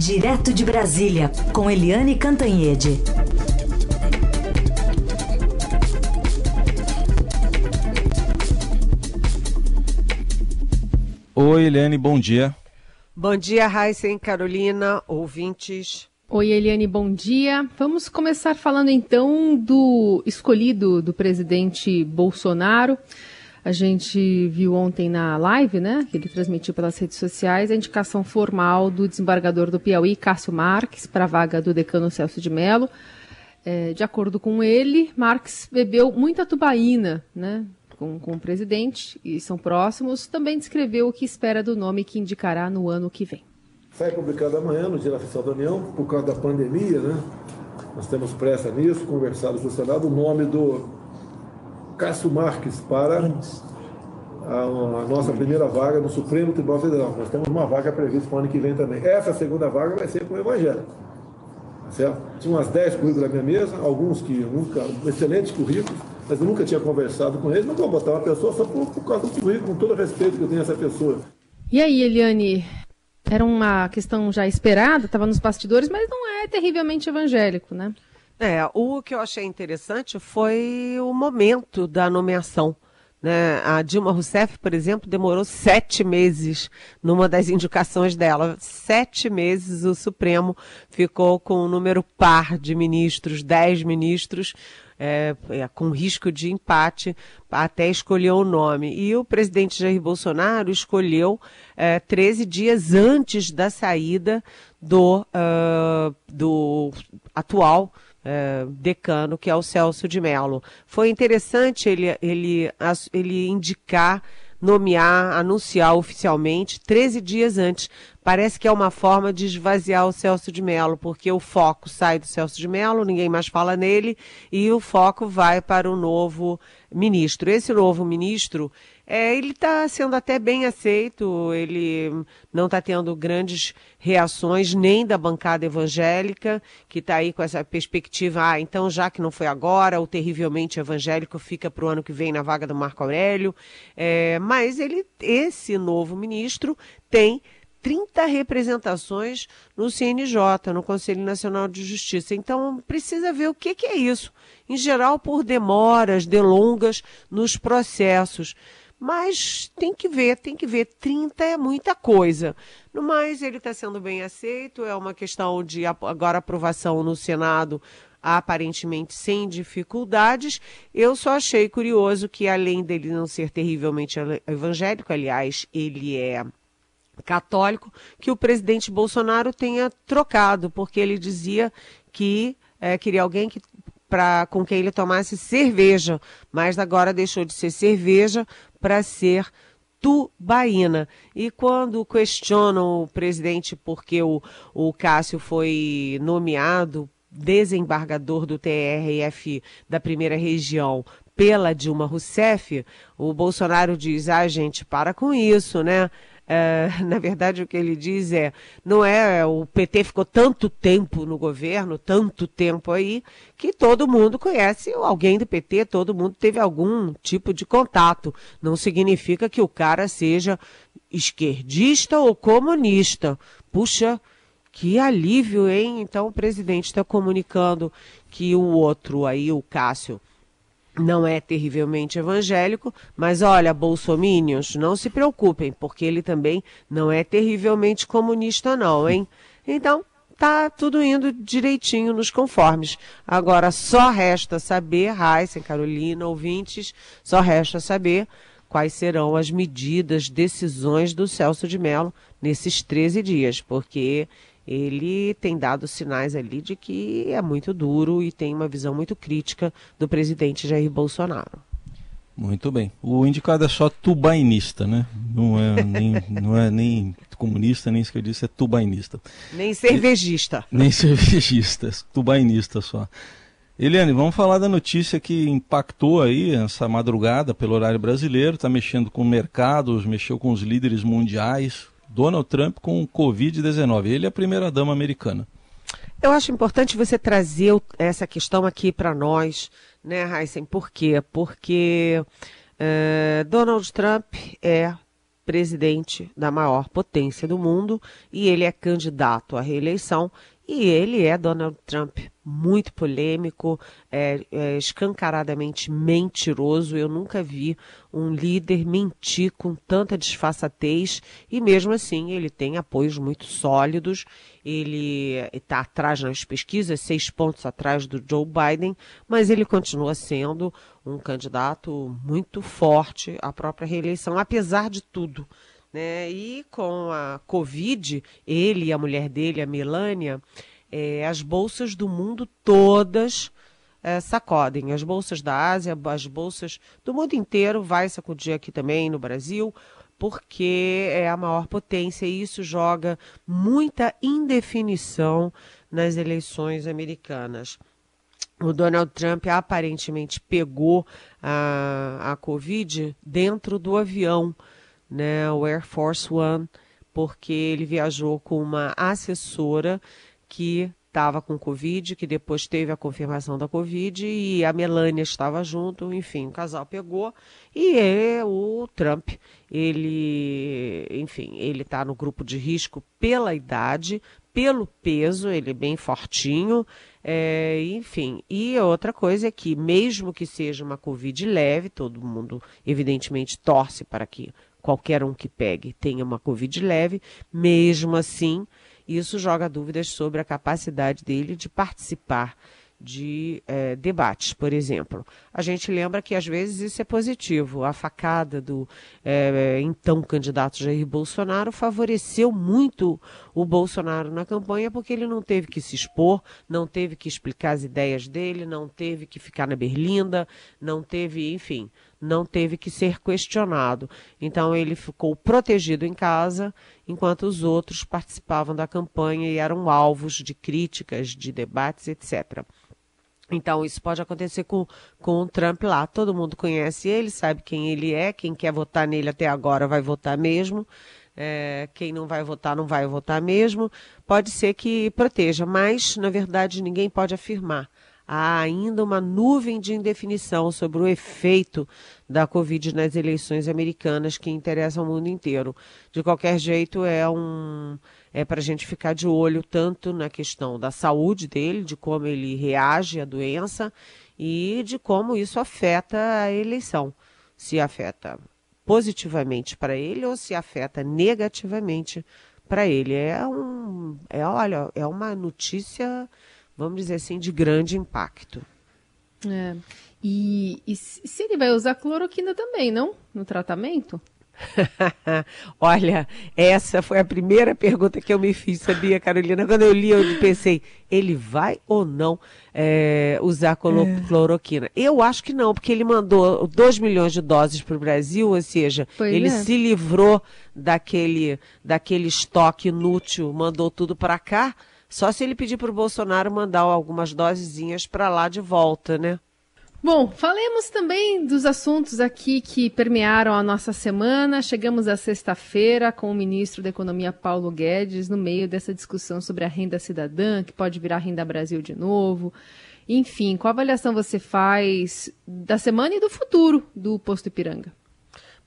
Direto de Brasília, com Eliane Cantanhede. Oi, Eliane, bom dia. Bom dia, Raíssen, Carolina, ouvintes. Oi, Eliane, bom dia. Vamos começar falando então do escolhido do presidente Bolsonaro. A gente viu ontem na live, né, que ele transmitiu pelas redes sociais, a indicação formal do desembargador do Piauí, Cássio Marques, para a vaga do decano Celso de Mello. É, de acordo com ele, Marques bebeu muita tubaína, né, com, com o presidente, e são próximos. Também descreveu o que espera do nome que indicará no ano que vem. Sai publicado amanhã no Dia Oficial da União, por causa da pandemia, né? Nós temos pressa nisso, conversado com o Senado, o nome do Cássio Marques para a, nossa primeira vaga no Supremo Tribunal Federal. Nós temos uma vaga prevista para o ano que vem também. Essa segunda vaga vai ser com o Evangelho. Certo? Tinha umas 10 currículos na minha mesa, alguns que nunca, excelentes currículos, mas eu nunca tinha conversado com eles. Não vou botar uma pessoa só por, por causa do currículo, com todo o respeito que eu tenho a essa pessoa. E aí, Eliane, era uma questão já esperada, estava nos bastidores, mas não é terrivelmente evangélico, né? É, o que eu achei interessante foi o momento da nomeação. Né? A Dilma Rousseff, por exemplo, demorou sete meses numa das indicações dela. Sete meses o Supremo ficou com um número par de ministros, dez ministros, é, é, com risco de empate, até escolher o nome. E o presidente Jair Bolsonaro escolheu é, 13 dias antes da saída do, uh, do atual é, decano, que é o Celso de Mello. Foi interessante ele, ele, ele indicar, nomear, anunciar oficialmente 13 dias antes. Parece que é uma forma de esvaziar o Celso de Mello, porque o foco sai do Celso de Mello, ninguém mais fala nele, e o foco vai para o novo ministro. Esse novo ministro é, ele está sendo até bem aceito, ele não está tendo grandes reações nem da bancada evangélica, que está aí com essa perspectiva, ah, então já que não foi agora, o terrivelmente evangélico fica para o ano que vem na vaga do Marco Aurélio. É, mas ele, esse novo ministro tem 30 representações no CNJ, no Conselho Nacional de Justiça. Então, precisa ver o que, que é isso. Em geral, por demoras, delongas nos processos. Mas tem que ver, tem que ver. 30 é muita coisa. No mais, ele está sendo bem aceito, é uma questão de agora aprovação no Senado, aparentemente sem dificuldades. Eu só achei curioso que, além dele não ser terrivelmente evangélico, aliás, ele é católico, que o presidente Bolsonaro tenha trocado, porque ele dizia que é, queria alguém que para com quem ele tomasse cerveja, mas agora deixou de ser cerveja para ser tubaína. E quando questionam o presidente porque o, o Cássio foi nomeado desembargador do TRF da primeira região pela Dilma Rousseff, o Bolsonaro diz: ah, gente, para com isso, né? É, na verdade, o que ele diz é: não é o PT ficou tanto tempo no governo, tanto tempo aí, que todo mundo conhece alguém do PT, todo mundo teve algum tipo de contato. Não significa que o cara seja esquerdista ou comunista. Puxa, que alívio, hein? Então o presidente está comunicando que o outro aí, o Cássio, não é terrivelmente evangélico, mas olha, bolsomínios, não se preocupem, porque ele também não é terrivelmente comunista não, hein? Então, tá tudo indo direitinho nos conformes. Agora, só resta saber, Raíssa, Carolina, ouvintes, só resta saber quais serão as medidas, decisões do Celso de Mello nesses 13 dias, porque ele tem dado sinais ali de que é muito duro e tem uma visão muito crítica do presidente Jair Bolsonaro. Muito bem. O indicado é só tubainista, né? Não é nem, não é nem comunista, nem esquerdista, é tubainista. Nem cervejista. E, nem cervejista, tubainista só. Eliane, vamos falar da notícia que impactou aí essa madrugada pelo horário brasileiro, está mexendo com mercados, mexeu com os líderes mundiais, Donald Trump com Covid-19. Ele é a primeira-dama americana. Eu acho importante você trazer essa questão aqui para nós, né, Heisen? Por quê? Porque uh, Donald Trump é presidente da maior potência do mundo e ele é candidato à reeleição e ele é Donald Trump, muito polêmico, é, é, escancaradamente mentiroso. Eu nunca vi um líder mentir com tanta disfarçatez e mesmo assim ele tem apoios muito sólidos. Ele está atrás nas pesquisas, seis pontos atrás do Joe Biden, mas ele continua sendo um candidato muito forte à própria reeleição, apesar de tudo. Né? E com a Covid, ele e a mulher dele, a Melania, é, as bolsas do mundo todas é, sacodem. As bolsas da Ásia, as bolsas do mundo inteiro vai sacudir aqui também no Brasil, porque é a maior potência e isso joga muita indefinição nas eleições americanas. O Donald Trump aparentemente pegou a, a Covid dentro do avião né, o Air Force One, porque ele viajou com uma assessora que estava com Covid, que depois teve a confirmação da Covid e a Melania estava junto, enfim, o casal pegou e é o Trump, ele, enfim, ele está no grupo de risco pela idade, pelo peso, ele é bem fortinho, é, enfim. E outra coisa é que, mesmo que seja uma Covid leve, todo mundo evidentemente torce para que qualquer um que pegue tenha uma Covid leve, mesmo assim, isso joga dúvidas sobre a capacidade dele de participar de é, debates, por exemplo. A gente lembra que às vezes isso é positivo. A facada do é, então candidato Jair Bolsonaro favoreceu muito o Bolsonaro na campanha porque ele não teve que se expor, não teve que explicar as ideias dele, não teve que ficar na berlinda, não teve, enfim, não teve que ser questionado. Então ele ficou protegido em casa, enquanto os outros participavam da campanha e eram alvos de críticas, de debates, etc. Então, isso pode acontecer com, com o Trump lá. Todo mundo conhece ele, sabe quem ele é. Quem quer votar nele até agora vai votar mesmo. É, quem não vai votar, não vai votar mesmo. Pode ser que proteja, mas, na verdade, ninguém pode afirmar há ainda uma nuvem de indefinição sobre o efeito da Covid nas eleições americanas que interessam o mundo inteiro. De qualquer jeito, é um é para a gente ficar de olho tanto na questão da saúde dele, de como ele reage à doença e de como isso afeta a eleição. Se afeta positivamente para ele ou se afeta negativamente para ele. É um, é, olha, é uma notícia vamos dizer assim, de grande impacto. É. E, e se ele vai usar cloroquina também, não? No tratamento? Olha, essa foi a primeira pergunta que eu me fiz, sabia, Carolina? Quando eu li, eu pensei, ele vai ou não é, usar é. cloroquina? Eu acho que não, porque ele mandou 2 milhões de doses para o Brasil, ou seja, pois ele é. se livrou daquele, daquele estoque inútil, mandou tudo para cá. Só se ele pedir para o Bolsonaro mandar algumas dosezinhas para lá de volta, né? Bom, falemos também dos assuntos aqui que permearam a nossa semana. Chegamos à sexta-feira com o ministro da Economia Paulo Guedes no meio dessa discussão sobre a renda cidadã, que pode virar renda Brasil de novo. Enfim, qual avaliação você faz da semana e do futuro do posto Ipiranga?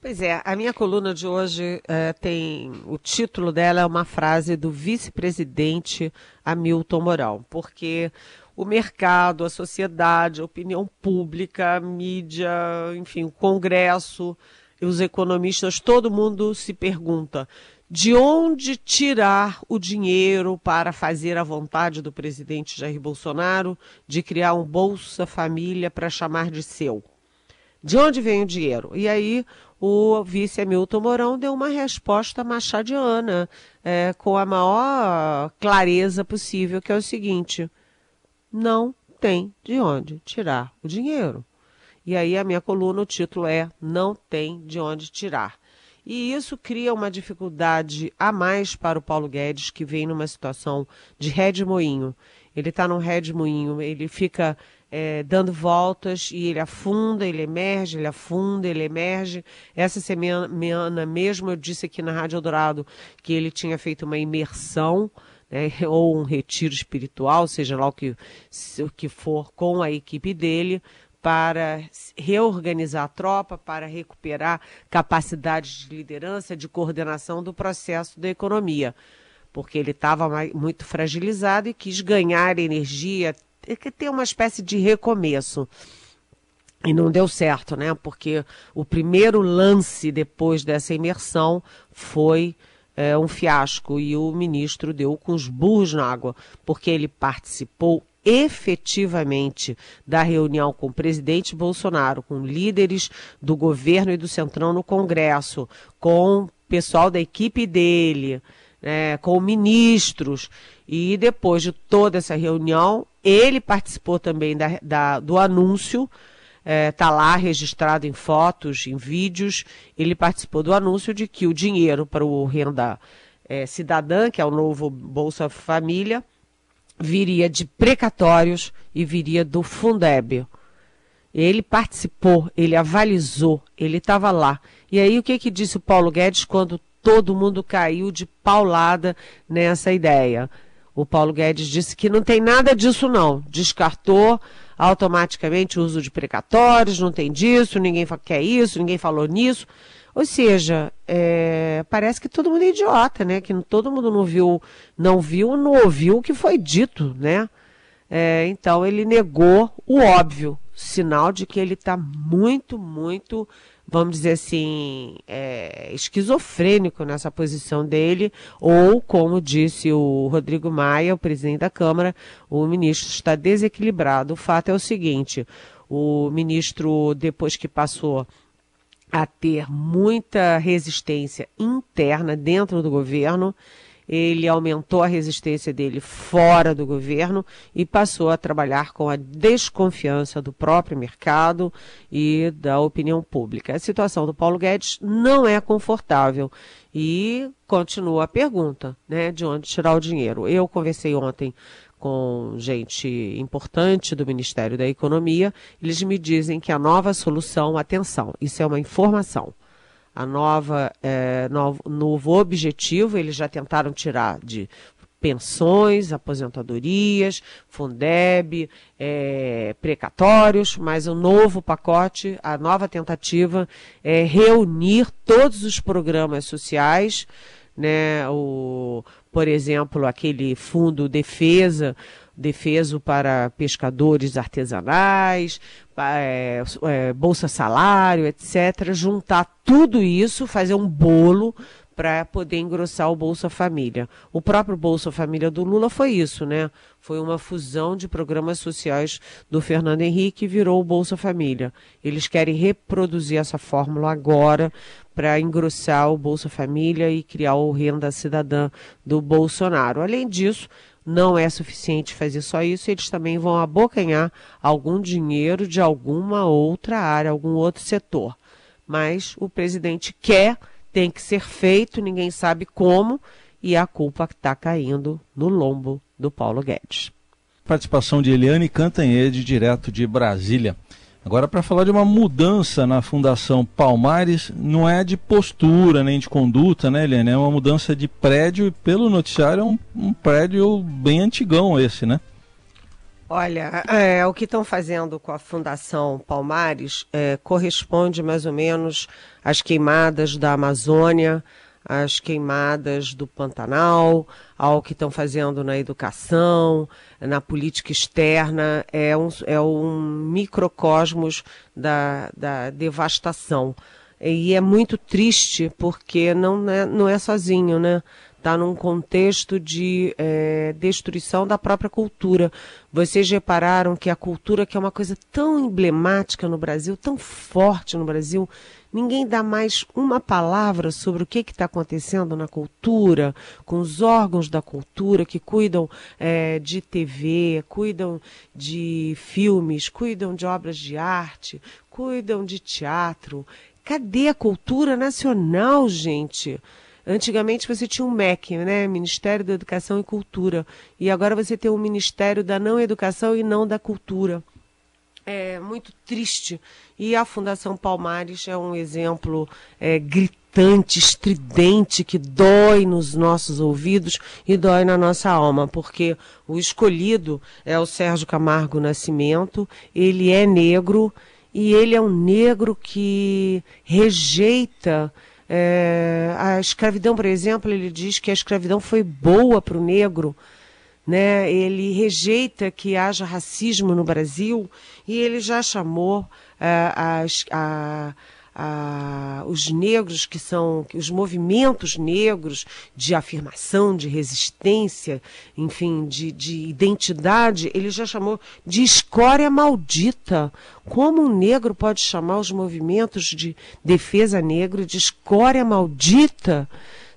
Pois é, a minha coluna de hoje é, tem. O título dela é uma frase do vice-presidente Hamilton Mourão, porque o mercado, a sociedade, a opinião pública, a mídia, enfim, o Congresso, os economistas, todo mundo se pergunta de onde tirar o dinheiro para fazer a vontade do presidente Jair Bolsonaro de criar um Bolsa Família para chamar de seu. De onde vem o dinheiro? E aí o vice Hamilton Mourão deu uma resposta machadiana, é, com a maior clareza possível, que é o seguinte: não tem de onde tirar o dinheiro. E aí a minha coluna, o título é Não tem de onde tirar. E isso cria uma dificuldade a mais para o Paulo Guedes, que vem numa situação de redemoinho. Ele está num redemoinho, ele fica é, dando voltas e ele afunda, ele emerge, ele afunda, ele emerge. Essa semana mesmo eu disse aqui na Rádio Eldorado que ele tinha feito uma imersão. Né, ou um retiro espiritual, seja lá o que, o que for, com a equipe dele, para reorganizar a tropa, para recuperar capacidades de liderança, de coordenação do processo da economia, porque ele estava muito fragilizado e quis ganhar energia, ter uma espécie de recomeço. E não deu certo, né? Porque o primeiro lance depois dessa imersão foi é, um fiasco e o ministro deu com os burros na água, porque ele participou efetivamente da reunião com o presidente Bolsonaro, com líderes do governo e do Centrão no Congresso, com o pessoal da equipe dele, né, com ministros. E depois de toda essa reunião, ele participou também da, da do anúncio está é, tá lá registrado em fotos, em vídeos. Ele participou do anúncio de que o dinheiro para o renda é, cidadã, que é o novo Bolsa Família, viria de precatórios e viria do Fundeb. Ele participou, ele avalizou, ele estava lá. E aí o que, que disse o Paulo Guedes quando todo mundo caiu de paulada nessa ideia? O Paulo Guedes disse que não tem nada disso não, descartou automaticamente o uso de precatórios, não tem disso, ninguém quer isso, ninguém falou nisso. Ou seja, é, parece que todo mundo é idiota, né? Que todo mundo não viu, não viu, não ouviu o que foi dito, né? É, então ele negou o óbvio, sinal de que ele está muito, muito vamos dizer assim, é, esquizofrênico nessa posição dele, ou, como disse o Rodrigo Maia, o presidente da Câmara, o ministro está desequilibrado. O fato é o seguinte: o ministro, depois que passou a ter muita resistência interna dentro do governo, ele aumentou a resistência dele fora do governo e passou a trabalhar com a desconfiança do próprio mercado e da opinião pública. A situação do Paulo Guedes não é confortável e continua a pergunta, né, de onde tirar o dinheiro. Eu conversei ontem com gente importante do Ministério da Economia, eles me dizem que a nova solução, atenção, isso é uma informação a nova é, novo, novo objetivo, eles já tentaram tirar de pensões, aposentadorias, Fundeb, é, precatórios, mas o novo pacote, a nova tentativa é reunir todos os programas sociais, né, o, por exemplo, aquele fundo defesa, defeso para pescadores artesanais, é, é, bolsa salário, etc. Juntar tudo isso, fazer um bolo para poder engrossar o Bolsa Família. O próprio Bolsa Família do Lula foi isso, né? Foi uma fusão de programas sociais do Fernando Henrique e virou o Bolsa Família. Eles querem reproduzir essa fórmula agora para engrossar o Bolsa Família e criar o Renda Cidadã do Bolsonaro. Além disso, não é suficiente fazer só isso, eles também vão abocanhar algum dinheiro de alguma outra área, algum outro setor. Mas o presidente quer, tem que ser feito, ninguém sabe como, e a culpa está caindo no lombo do Paulo Guedes. Participação de Eliane Cantanhede, direto de Brasília. Agora, para falar de uma mudança na Fundação Palmares, não é de postura nem de conduta, né, Helene? É uma mudança de prédio e, pelo noticiário, é um, um prédio bem antigão esse, né? Olha, é, o que estão fazendo com a Fundação Palmares é, corresponde mais ou menos às queimadas da Amazônia, as queimadas do Pantanal, ao que estão fazendo na educação, na política externa, é um, é um microcosmos da, da devastação. E é muito triste porque não é, não é sozinho, né? Está num contexto de é, destruição da própria cultura. Vocês repararam que a cultura, que é uma coisa tão emblemática no Brasil, tão forte no Brasil, Ninguém dá mais uma palavra sobre o que está acontecendo na cultura, com os órgãos da cultura que cuidam é, de TV, cuidam de filmes, cuidam de obras de arte, cuidam de teatro. Cadê a cultura nacional, gente? Antigamente você tinha um MEC, né? Ministério da Educação e Cultura. E agora você tem o um Ministério da Não Educação e Não da Cultura é muito triste. E a Fundação Palmares é um exemplo é, gritante estridente, que dói nos nossos ouvidos e dói na nossa alma, porque o escolhido é o Sérgio Camargo Nascimento, ele é negro e ele é um negro que rejeita. É, a escravidão, por exemplo, ele diz que a escravidão foi boa para o negro, né? Ele rejeita que haja racismo no Brasil e ele já chamou a, a, a, os negros que são os movimentos negros de afirmação, de resistência, enfim, de, de identidade, ele já chamou de escória maldita. Como um negro pode chamar os movimentos de defesa negra de escória maldita?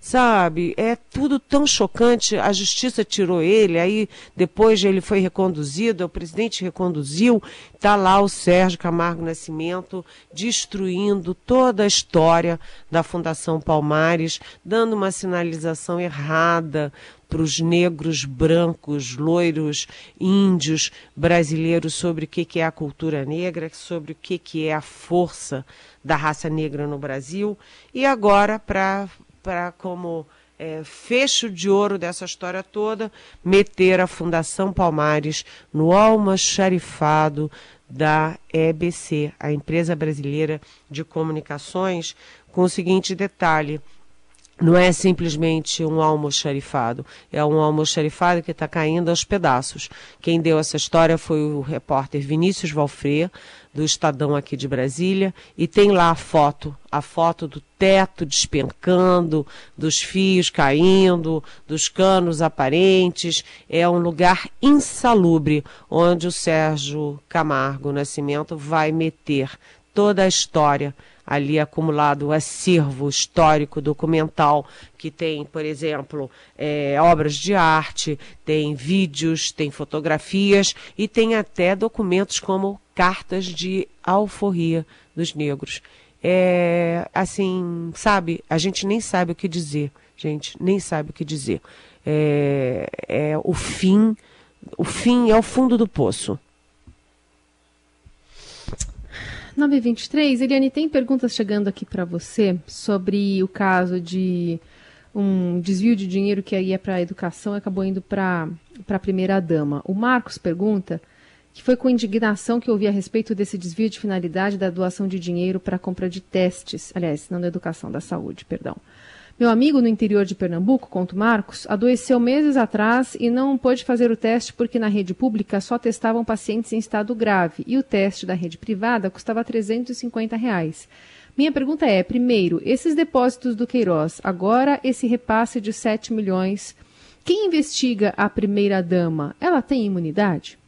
Sabe? É tudo tão chocante. A justiça tirou ele, aí depois ele foi reconduzido, o presidente reconduziu, está lá o Sérgio Camargo Nascimento destruindo toda a história da Fundação Palmares, dando uma sinalização errada para os negros, brancos, loiros, índios, brasileiros sobre o que, que é a cultura negra, sobre o que, que é a força da raça negra no Brasil. E agora, para para como é, fecho de ouro dessa história toda, meter a Fundação Palmares no almoxarifado da EBC, a empresa brasileira de comunicações, com o seguinte detalhe. Não é simplesmente um almoxarifado, é um almoxarifado que está caindo aos pedaços. Quem deu essa história foi o repórter Vinícius Valfré, do Estadão aqui de Brasília, e tem lá a foto, a foto do teto despencando, dos fios caindo, dos canos aparentes. É um lugar insalubre onde o Sérgio Camargo Nascimento vai meter toda a história ali acumulado o acervo histórico documental que tem, por exemplo, é, obras de arte, tem vídeos, tem fotografias e tem até documentos como cartas de alforria dos negros. É, assim, sabe, a gente nem sabe o que dizer, gente, nem sabe o que dizer. É, é o fim, o fim é o fundo do poço. 923, Eliane, tem perguntas chegando aqui para você sobre o caso de um desvio de dinheiro que ia para a educação e acabou indo para a primeira-dama. O Marcos pergunta que foi com indignação que ouvi a respeito desse desvio de finalidade da doação de dinheiro para a compra de testes, aliás, não da educação, da saúde, perdão. Meu amigo no interior de Pernambuco, conto Marcos, adoeceu meses atrás e não pôde fazer o teste porque na rede pública só testavam pacientes em estado grave e o teste da rede privada custava 350 reais. Minha pergunta é, primeiro, esses depósitos do Queiroz, agora esse repasse de 7 milhões, quem investiga a primeira-dama, ela tem imunidade?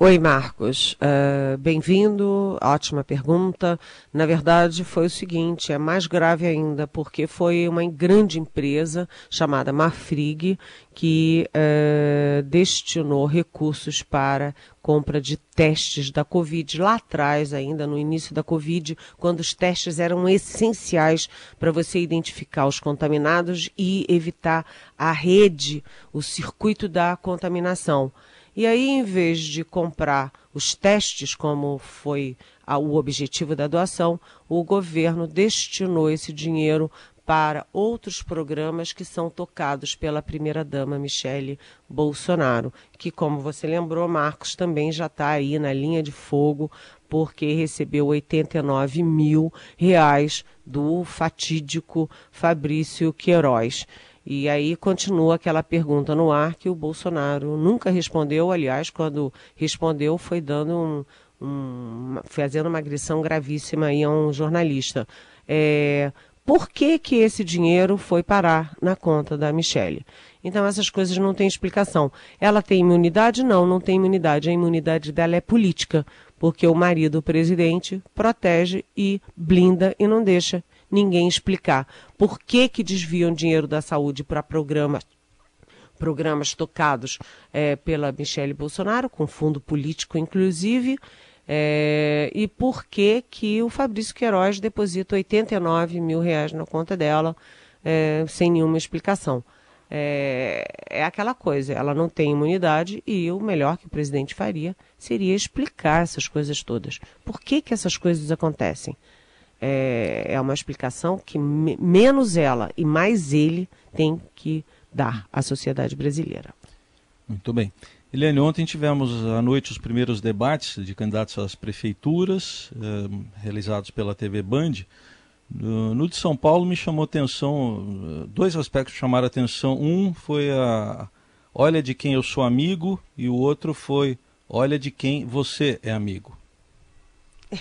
Oi, Marcos. Uh, Bem-vindo. Ótima pergunta. Na verdade, foi o seguinte: é mais grave ainda, porque foi uma grande empresa chamada Marfrig que uh, destinou recursos para compra de testes da Covid. Lá atrás, ainda no início da Covid, quando os testes eram essenciais para você identificar os contaminados e evitar a rede, o circuito da contaminação. E aí, em vez de comprar os testes, como foi a, o objetivo da doação, o governo destinou esse dinheiro para outros programas que são tocados pela primeira-dama Michele Bolsonaro, que, como você lembrou, Marcos também já está aí na linha de fogo, porque recebeu 89 mil reais do fatídico Fabrício Queiroz. E aí continua aquela pergunta no ar que o Bolsonaro nunca respondeu, aliás, quando respondeu foi dando um, um fazendo uma agressão gravíssima aí a um jornalista. É, por que, que esse dinheiro foi parar na conta da Michelle? Então essas coisas não têm explicação. Ela tem imunidade? Não, não tem imunidade. A imunidade dela é política, porque o marido, o presidente, protege e blinda e não deixa ninguém explicar por que, que desviam dinheiro da saúde para programas programas tocados é, pela Michele Bolsonaro, com fundo político inclusive, é, e por que, que o Fabrício Queiroz deposita 89 mil reais na conta dela é, sem nenhuma explicação. É, é, aquela coisa, ela não tem imunidade e o melhor que o presidente faria seria explicar essas coisas todas. Por que, que essas coisas acontecem? É, é uma explicação que me, menos ela e mais ele tem que dar à sociedade brasileira. Muito bem. Eliane, ontem tivemos à noite os primeiros debates de candidatos às prefeituras, eh, realizados pela TV Band. No de São Paulo me chamou atenção, dois aspectos chamaram atenção. Um foi a olha de quem eu sou amigo e o outro foi olha de quem você é amigo.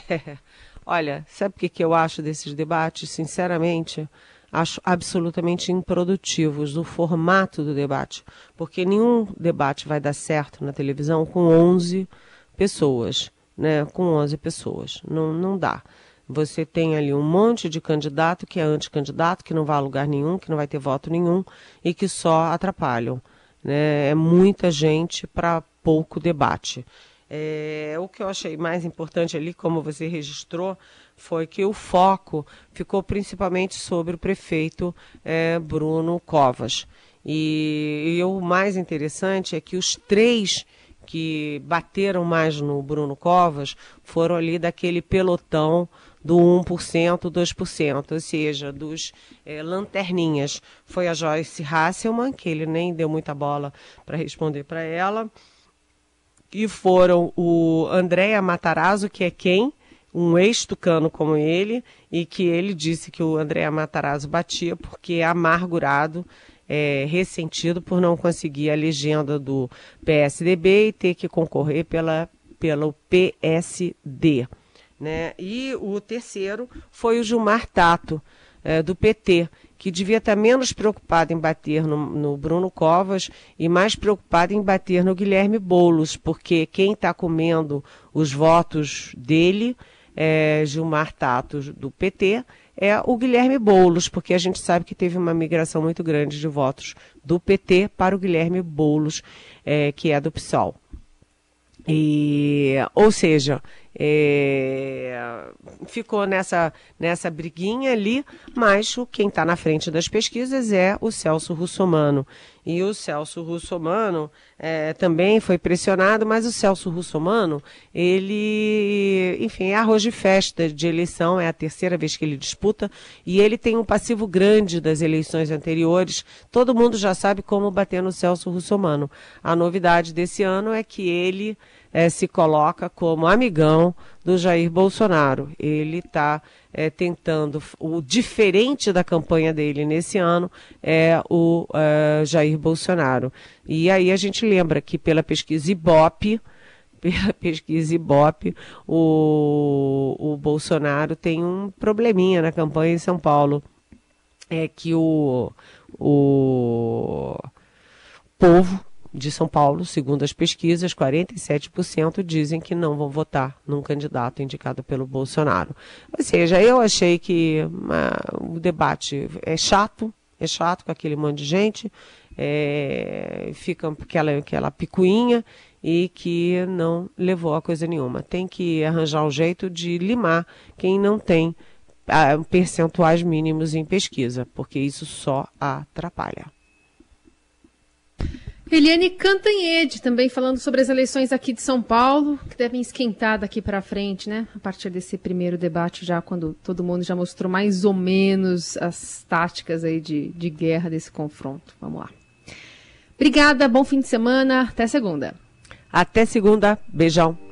É. Olha, sabe o que, que eu acho desses debates? Sinceramente, acho absolutamente improdutivos do formato do debate, porque nenhum debate vai dar certo na televisão com 11 pessoas, né? Com 11 pessoas, não, não dá. Você tem ali um monte de candidato que é anticandidato, que não vai a lugar nenhum, que não vai ter voto nenhum e que só atrapalham. Né? É muita gente para pouco debate. É, o que eu achei mais importante ali, como você registrou, foi que o foco ficou principalmente sobre o prefeito é, Bruno Covas. E, e, o mais interessante é que os três que bateram mais no Bruno Covas foram ali daquele pelotão do 1%, 2%, ou seja, dos é, lanterninhas. Foi a Joyce Hasselman, que ele nem deu muita bola para responder para ela, e foram o Andréa Matarazzo, que é quem? Um ex-tucano como ele, e que ele disse que o Andréa Matarazzo batia porque é amargurado, é, ressentido por não conseguir a legenda do PSDB e ter que concorrer pela, pelo PSD. Né? E o terceiro foi o Gilmar Tato, é, do PT, que devia estar menos preocupado em bater no, no, Bruno Covas e mais preocupado em bater no Guilherme Boulos, porque quem está comendo os votos dele, é, Gilmar Tato, do PT, é o Guilherme Boulos, porque a gente sabe que teve uma migração muito grande de votos do PT para o Guilherme Boulos, é, que é do PSOL. E, ou seja, é, ficou nessa, nessa briguinha ali, mas o, quem está na frente das pesquisas é o Celso Russomano. E o Celso Russomano é, também foi pressionado, mas o Celso Russomano, ele, enfim, é arroz de festa de eleição, é a terceira vez que ele disputa, e ele tem um passivo grande das eleições anteriores. Todo mundo já sabe como bater no Celso Russomano. A novidade desse ano é que ele é, se coloca como amigão do Jair Bolsonaro. Ele está é, tentando. O diferente da campanha dele nesse ano é o é, Jair Bolsonaro. E aí a gente lembra que pela pesquisa Ibope, pela pesquisa Ibope, o, o Bolsonaro tem um probleminha na campanha em São Paulo. É que o, o povo de São Paulo, segundo as pesquisas, 47% dizem que não vão votar num candidato indicado pelo Bolsonaro. Ou seja, eu achei que uh, o debate é chato, é chato com aquele monte de gente, é, fica aquela, aquela picuinha e que não levou a coisa nenhuma. Tem que arranjar um jeito de limar quem não tem uh, percentuais mínimos em pesquisa, porque isso só atrapalha. Eliane Cantanhede também falando sobre as eleições aqui de São Paulo, que devem esquentar daqui para frente, né? A partir desse primeiro debate, já quando todo mundo já mostrou mais ou menos as táticas aí de, de guerra desse confronto. Vamos lá. Obrigada, bom fim de semana, até segunda. Até segunda, beijão.